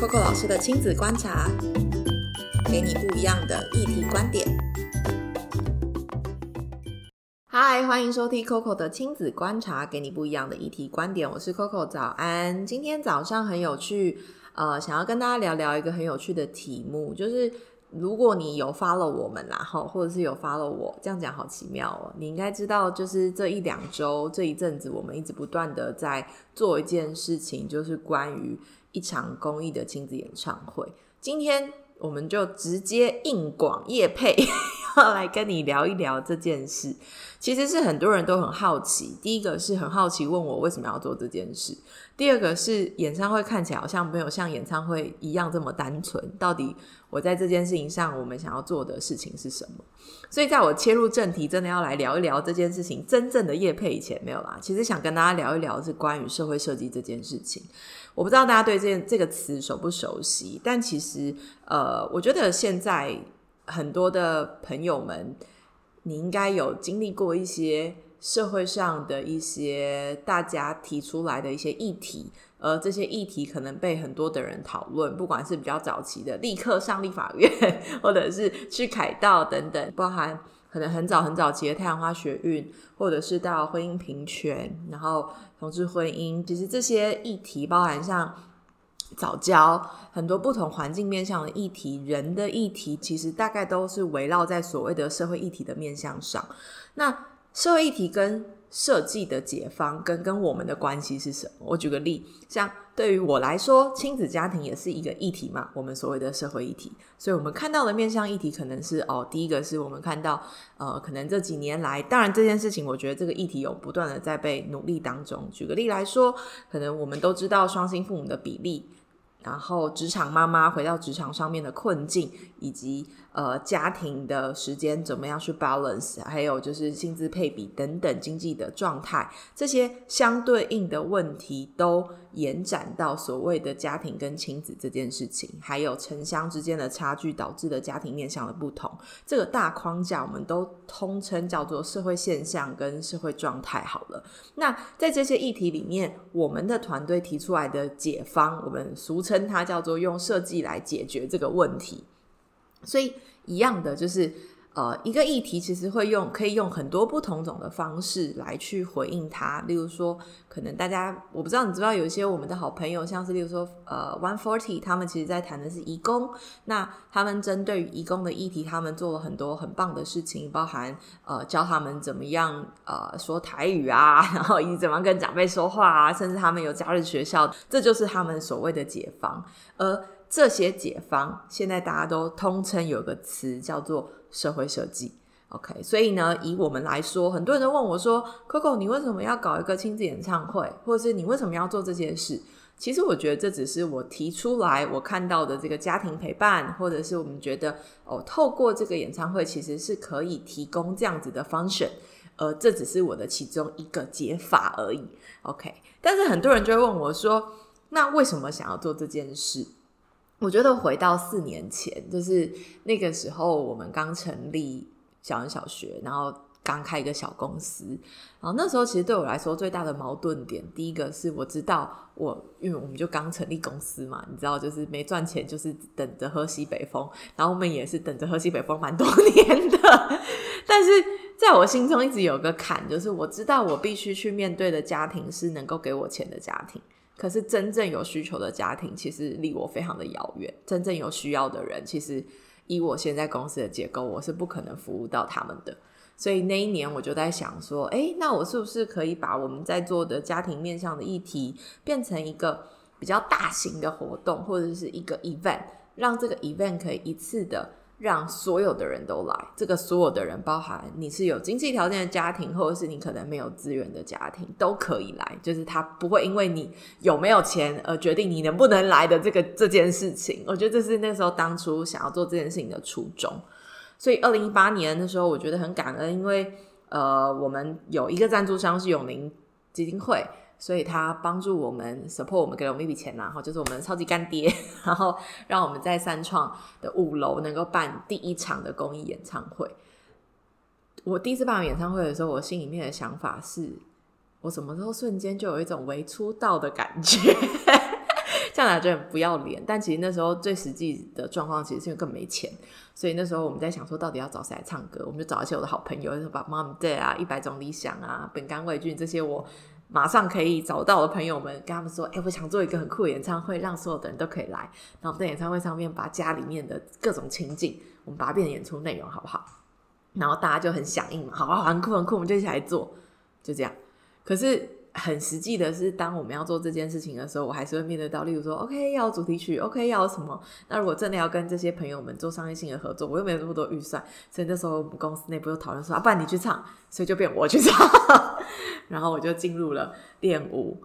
Coco 老师的亲子观察，给你不一样的议题观点。嗨，欢迎收听 Coco 的亲子观察，给你不一样的议题观点。我是 Coco，早安。今天早上很有趣，呃，想要跟大家聊聊一个很有趣的题目，就是如果你有发了我们啦，哈，或者是有发了我，这样讲好奇妙哦。你应该知道，就是这一两周这一阵子，我们一直不断的在做一件事情，就是关于。一场公益的亲子演唱会，今天我们就直接硬广叶配，来跟你聊一聊这件事。其实是很多人都很好奇，第一个是很好奇问我为什么要做这件事，第二个是演唱会看起来好像没有像演唱会一样这么单纯，到底我在这件事情上，我们想要做的事情是什么？所以，在我切入正题，真的要来聊一聊这件事情真正的叶配以前没有啦。其实想跟大家聊一聊是关于社会设计这件事情。我不知道大家对这这个词熟不熟悉，但其实呃，我觉得现在很多的朋友们，你应该有经历过一些社会上的一些大家提出来的一些议题。而这些议题可能被很多的人讨论，不管是比较早期的立刻上立法院，或者是去凯道等等，包含可能很早很早期的太阳花学运，或者是到婚姻平权，然后同志婚姻，其实这些议题包含像早教，很多不同环境面向的议题，人的议题，其实大概都是围绕在所谓的社会议题的面向上。那社会议题跟设计的解方跟跟我们的关系是什么？我举个例，像对于我来说，亲子家庭也是一个议题嘛，我们所谓的社会议题。所以我们看到的面向议题，可能是哦，第一个是我们看到，呃，可能这几年来，当然这件事情，我觉得这个议题有不断的在被努力当中。举个例来说，可能我们都知道双薪父母的比例。然后，职场妈妈回到职场上面的困境，以及呃家庭的时间怎么样去 balance，还有就是薪资配比等等经济的状态，这些相对应的问题都延展到所谓的家庭跟亲子这件事情，还有城乡之间的差距导致的家庭面向的不同，这个大框架我们都通称叫做社会现象跟社会状态。好了，那在这些议题里面，我们的团队提出来的解方，我们俗。称它叫做用设计来解决这个问题，所以一样的就是呃，一个议题其实会用可以用很多不同种的方式来去回应它。例如说，可能大家我不知道你知不知道有一些我们的好朋友，像是例如说呃，One Forty，他们其实在谈的是义工，那他们针对于义工的议题，他们做了很多很棒的事情，包含呃教他们怎么样呃说台语啊，然后以及怎么跟长辈说话啊，甚至他们有假日学校，这就是他们所谓的解放。而这些解放，现在大家都通称有个词叫做社会设计。OK，所以呢，以我们来说，很多人都问我说：“Coco，你为什么要搞一个亲子演唱会？或者是你为什么要做这件事？”其实我觉得这只是我提出来，我看到的这个家庭陪伴，或者是我们觉得哦，透过这个演唱会，其实是可以提供这样子的 function，而这只是我的其中一个解法而已。OK，但是很多人就会问我说：“那为什么想要做这件事？”我觉得回到四年前，就是那个时候，我们刚成立小人小学，然后刚开一个小公司。然后那时候，其实对我来说最大的矛盾点，第一个是我知道我，因为我们就刚成立公司嘛，你知道，就是没赚钱，就是等着喝西北风。然后我们也是等着喝西北风蛮多年的。但是在我心中一直有个坎，就是我知道我必须去面对的家庭是能够给我钱的家庭。可是真正有需求的家庭，其实离我非常的遥远。真正有需要的人，其实以我现在公司的结构，我是不可能服务到他们的。所以那一年我就在想说，哎，那我是不是可以把我们在做的家庭面向的议题，变成一个比较大型的活动，或者是一个 event，让这个 event 可以一次的。让所有的人都来，这个所有的人包含你是有经济条件的家庭，或者是你可能没有资源的家庭，都可以来。就是他不会因为你有没有钱而决定你能不能来的这个这件事情。我觉得这是那时候当初想要做这件事情的初衷。所以二零一八年的时候，我觉得很感恩，因为呃，我们有一个赞助商是永宁基金会。所以他帮助我们，support 我们，给了我们一笔钱，然后就是我们超级干爹，然后让我们在三创的五楼能够办第一场的公益演唱会。我第一次办演唱会的时候，我心里面的想法是，我什么时候瞬间就有一种为出道的感觉。这样来就很不要脸。但其实那时候最实际的状况，其实是因为更没钱，所以那时候我们在想说，到底要找谁来唱歌？我们就找一些我的好朋友，就是把 Mom Day 啊、一百种理想啊、本甘味菌这些我马上可以找到的朋友们，跟他们说：“哎，我想做一个很酷的演唱会，让所有的人都可以来。然后我们在演唱会上面把家里面的各种情景，我们把它变成演出内容，好不好？”然后大家就很响应嘛，好啊，很酷很酷，我们就一起来做，就这样。可是很实际的是，当我们要做这件事情的时候，我还是会面对到，例如说，OK 要主题曲，OK 要什么？那如果真的要跟这些朋友们做商业性的合作，我又没有那么多预算，所以那时候我们公司内部又讨论说，啊，不然你去唱，所以就变我去唱，然后我就进入了练舞、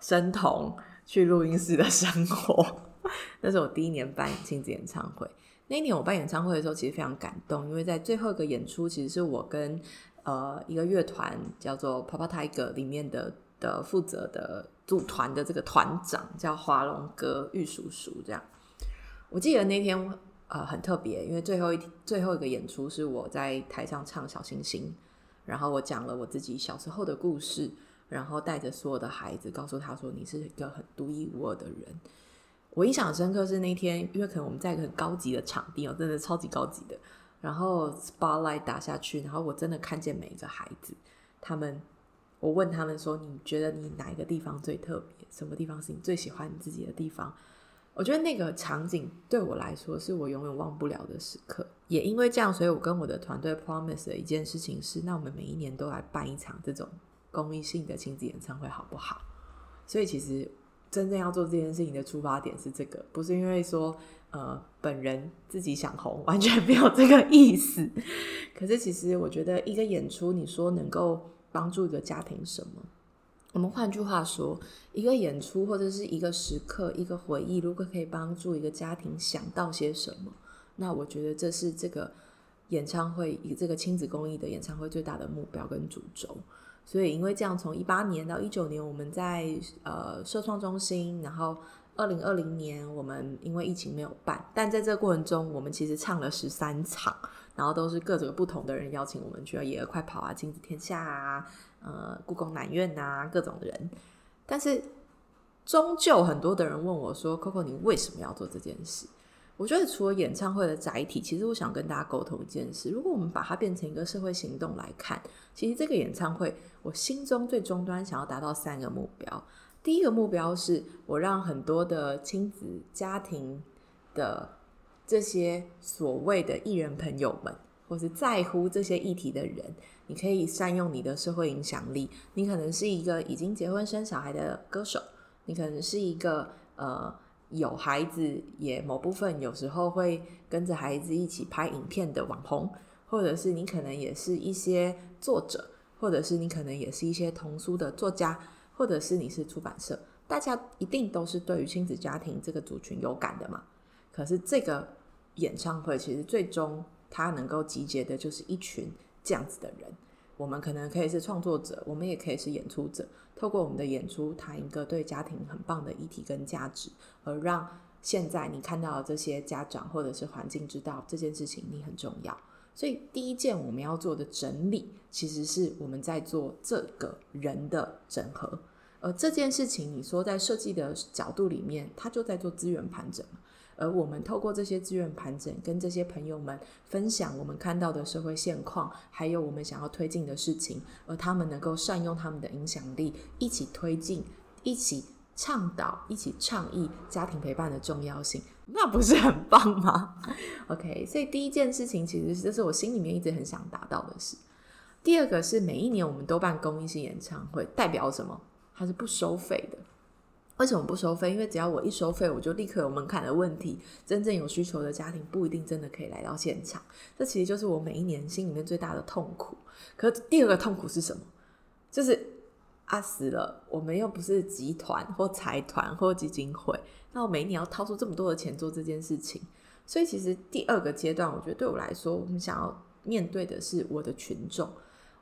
声童、去录音室的生活。那是我第一年办亲子演唱会。那一年我办演唱会的时候，其实非常感动，因为在最后一个演出，其实是我跟呃一个乐团叫做 Papa Tiger 里面的的负责的组团的这个团长叫华龙哥玉叔叔这样。我记得那天呃很特别，因为最后一最后一个演出是我在台上唱小星星，然后我讲了我自己小时候的故事，然后带着所有的孩子，告诉他说你是一个很独一无二的人。我印象深刻是那天，因为可能我们在一个很高级的场地哦，真的超级高级的。然后 spotlight 打下去，然后我真的看见每一个孩子，他们，我问他们说：“你觉得你哪一个地方最特别？什么地方是你最喜欢你自己的地方？”我觉得那个场景对我来说是我永远忘不了的时刻。也因为这样，所以我跟我的团队 promise 的一件事情是：那我们每一年都来办一场这种公益性的亲子演唱会，好不好？所以其实。真正要做这件事情的出发点是这个，不是因为说呃本人自己想红，完全没有这个意思。可是其实我觉得一个演出，你说能够帮助一个家庭什么？我们换句话说，一个演出或者是一个时刻、一个回忆，如果可以帮助一个家庭想到些什么，那我觉得这是这个演唱会以这个亲子公益的演唱会最大的目标跟主轴。所以，因为这样，从一八年到一九年，我们在呃社创中心，然后二零二零年，我们因为疫情没有办，但在这个过程中，我们其实唱了十三场，然后都是各种不同的人邀请我们去，野鹅快跑啊，亲子天下啊，呃，故宫南院啊，各种人。但是，终究很多的人问我说：“Coco，你为什么要做这件事？”我觉得除了演唱会的载体，其实我想跟大家沟通一件事：如果我们把它变成一个社会行动来看，其实这个演唱会，我心中最终端想要达到三个目标。第一个目标是我让很多的亲子家庭的这些所谓的艺人朋友们，或是在乎这些议题的人，你可以善用你的社会影响力。你可能是一个已经结婚生小孩的歌手，你可能是一个呃。有孩子也某部分有时候会跟着孩子一起拍影片的网红，或者是你可能也是一些作者，或者是你可能也是一些童书的作家，或者是你是出版社，大家一定都是对于亲子家庭这个族群有感的嘛。可是这个演唱会其实最终它能够集结的就是一群这样子的人。我们可能可以是创作者，我们也可以是演出者。透过我们的演出，谈一个对家庭很棒的议题跟价值，而让现在你看到的这些家长或者是环境知道这件事情你很重要。所以第一件我们要做的整理，其实是我们在做这个人的整合。而这件事情，你说在设计的角度里面，他就在做资源盘整。而我们透过这些资源盘整，跟这些朋友们分享我们看到的社会现况，还有我们想要推进的事情，而他们能够善用他们的影响力，一起推进，一起倡导，一起倡议家庭陪伴的重要性，那不是很棒吗？OK，所以第一件事情其实这是我心里面一直很想达到的事。第二个是每一年我们都办公益性演唱会，代表什么？它是不收费的。为什么不收费？因为只要我一收费，我就立刻有门槛的问题。真正有需求的家庭不一定真的可以来到现场。这其实就是我每一年心里面最大的痛苦。可第二个痛苦是什么？就是啊死了，我们又不是集团或财团或基金会，那我每一年要掏出这么多的钱做这件事情。所以其实第二个阶段，我觉得对我来说，我们想要面对的是我的群众。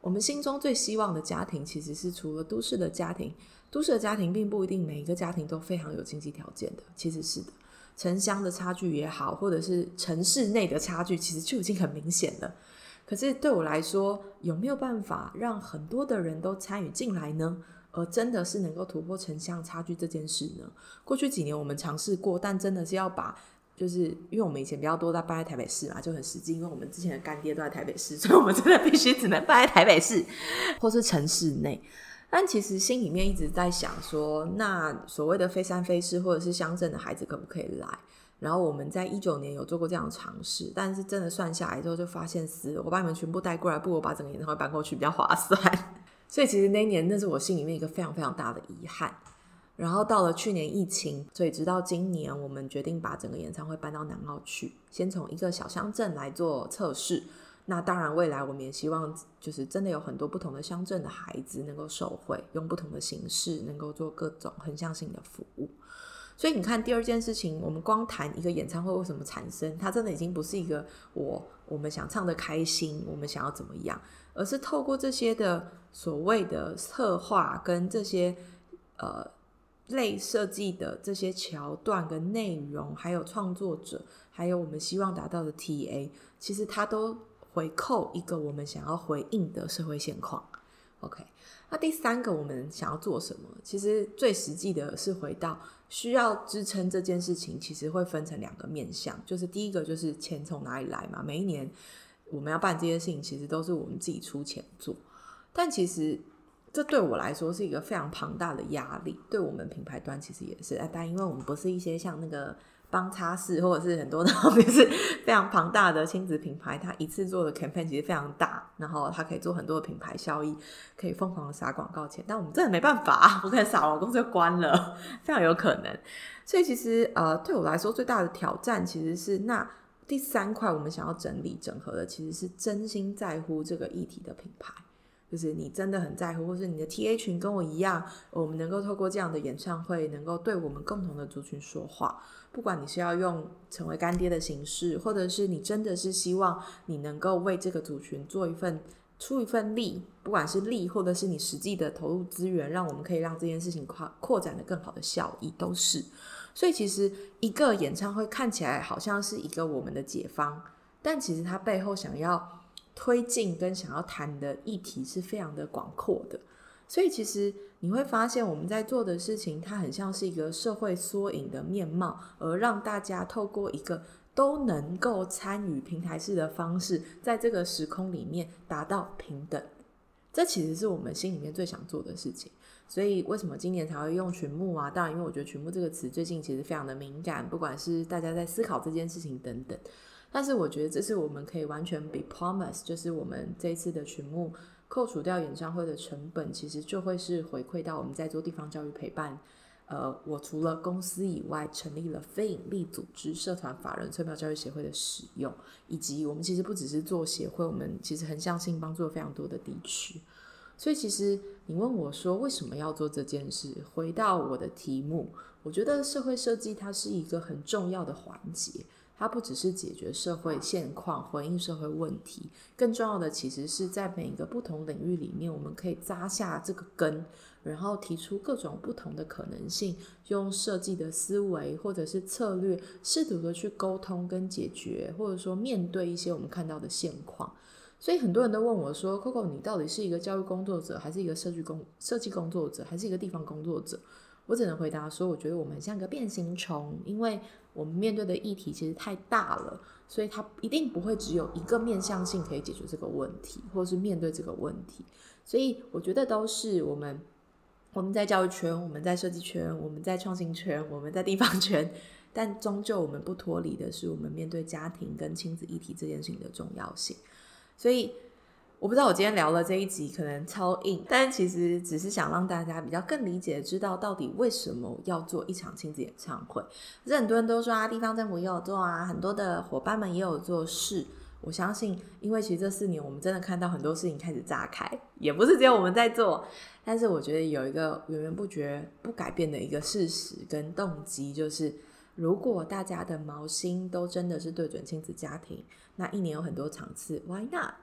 我们心中最希望的家庭，其实是除了都市的家庭。都市的家庭并不一定每一个家庭都非常有经济条件的，其实是的。城乡的差距也好，或者是城市内的差距，其实就已经很明显了。可是对我来说，有没有办法让很多的人都参与进来呢？而真的是能够突破城乡差距这件事呢？过去几年我们尝试过，但真的是要把，就是因为我们以前比较多在办在台北市嘛，就很实际，因为我们之前的干爹都在台北市，所以我们真的必须只能办在台北市或是城市内。但其实心里面一直在想说，那所谓的非山非市或者是乡镇的孩子可不可以来？然后我们在一九年有做过这样的尝试，但是真的算下来之后就发现，死我把你们全部带过来，不如把整个演唱会搬过去比较划算。所以其实那一年那是我心里面一个非常非常大的遗憾。然后到了去年疫情，所以直到今年我们决定把整个演唱会搬到南澳去，先从一个小乡镇来做测试。那当然，未来我们也希望，就是真的有很多不同的乡镇的孩子能够受惠，用不同的形式能够做各种横向性的服务。所以你看，第二件事情，我们光谈一个演唱会为什么产生，它真的已经不是一个我我们想唱的开心，我们想要怎么样，而是透过这些的所谓的策划跟这些呃类设计的这些桥段跟内容，还有创作者，还有我们希望达到的 TA，其实它都。回扣一个我们想要回应的社会现况，OK。那第三个我们想要做什么？其实最实际的是回到需要支撑这件事情，其实会分成两个面向，就是第一个就是钱从哪里来嘛。每一年我们要办这些事情，其实都是我们自己出钱做，但其实这对我来说是一个非常庞大的压力，对我们品牌端其实也是。但因为我们不是一些像那个。帮擦拭，或者是很多的，就是非常庞大的亲子品牌，它一次做的 campaign 其实非常大，然后它可以做很多的品牌效益，可以疯狂的撒广告钱。但我们真的没办法，我可能撒完公司就关了，非常有可能。所以其实呃，对我来说最大的挑战其实是那第三块，我们想要整理整合的，其实是真心在乎这个议题的品牌。就是你真的很在乎，或是你的 T A 群跟我一样，我们能够透过这样的演唱会，能够对我们共同的族群说话。不管你是要用成为干爹的形式，或者是你真的是希望你能够为这个族群做一份出一份力，不管是力，或者是你实际的投入资源，让我们可以让这件事情扩扩展的更好的效益，都是。所以其实一个演唱会看起来好像是一个我们的解方，但其实它背后想要。推进跟想要谈的议题是非常的广阔的，所以其实你会发现我们在做的事情，它很像是一个社会缩影的面貌，而让大家透过一个都能够参与平台式的方式，在这个时空里面达到平等。这其实是我们心里面最想做的事情。所以为什么今年才会用群幕啊？当然，因为我觉得群幕这个词最近其实非常的敏感，不管是大家在思考这件事情等等。但是我觉得这是我们可以完全 be promise，就是我们这一次的曲目扣除掉演唱会的成本，其实就会是回馈到我们在做地方教育陪伴。呃，我除了公司以外，成立了非营利组织、社团法人、村票教育协会的使用，以及我们其实不只是做协会，我们其实很相信帮助非常多的地区。所以其实你问我说为什么要做这件事，回到我的题目，我觉得社会设计它是一个很重要的环节。它不只是解决社会现况、回应社会问题，更重要的其实是在每一个不同领域里面，我们可以扎下这个根，然后提出各种不同的可能性，用设计的思维或者是策略，试图的去沟通跟解决，或者说面对一些我们看到的现况。所以很多人都问我说：“Coco，你到底是一个教育工作者，还是一个设计工设计工作者，还是一个地方工作者？”我只能回答说：“我觉得我们像个变形虫，因为。”我们面对的议题其实太大了，所以它一定不会只有一个面向性可以解决这个问题，或是面对这个问题。所以我觉得都是我们我们在教育圈，我们在设计圈，我们在创新圈，我们在地方圈，但终究我们不脱离的是我们面对家庭跟亲子议题这件事情的重要性。所以。我不知道我今天聊了这一集可能超硬，但其实只是想让大家比较更理解，知道到底为什么要做一场亲子演唱会。是很多人都说啊，地方政府也有做啊，很多的伙伴们也有做事。我相信，因为其实这四年我们真的看到很多事情开始炸开，也不是只有我们在做。但是我觉得有一个源源不绝、不改变的一个事实跟动机，就是如果大家的毛心都真的是对准亲子家庭，那一年有很多场次，Why not？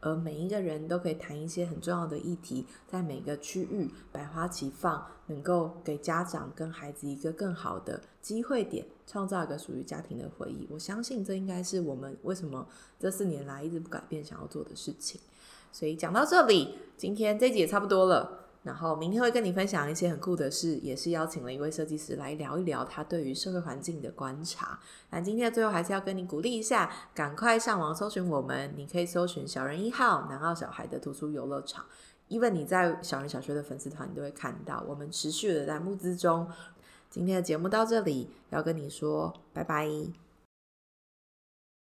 而每一个人都可以谈一些很重要的议题，在每个区域百花齐放，能够给家长跟孩子一个更好的机会点，创造一个属于家庭的回忆。我相信这应该是我们为什么这四年来一直不改变想要做的事情。所以讲到这里，今天这集也差不多了。然后明天会跟你分享一些很酷的事，也是邀请了一位设计师来聊一聊他对于社会环境的观察。那今天的最后还是要跟你鼓励一下，赶快上网搜寻我们，你可以搜寻“小人一号南澳小孩的图书游乐场”。even 你在小人小学的粉丝团，你都会看到我们持续的在募资中。今天的节目到这里，要跟你说拜拜。